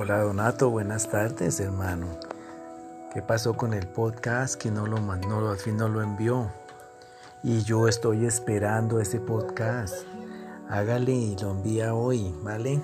Hola Donato, buenas tardes hermano. ¿Qué pasó con el podcast que no lo mandó, al fin no lo envió? Y yo estoy esperando ese podcast. Hágale y lo envía hoy, ¿vale?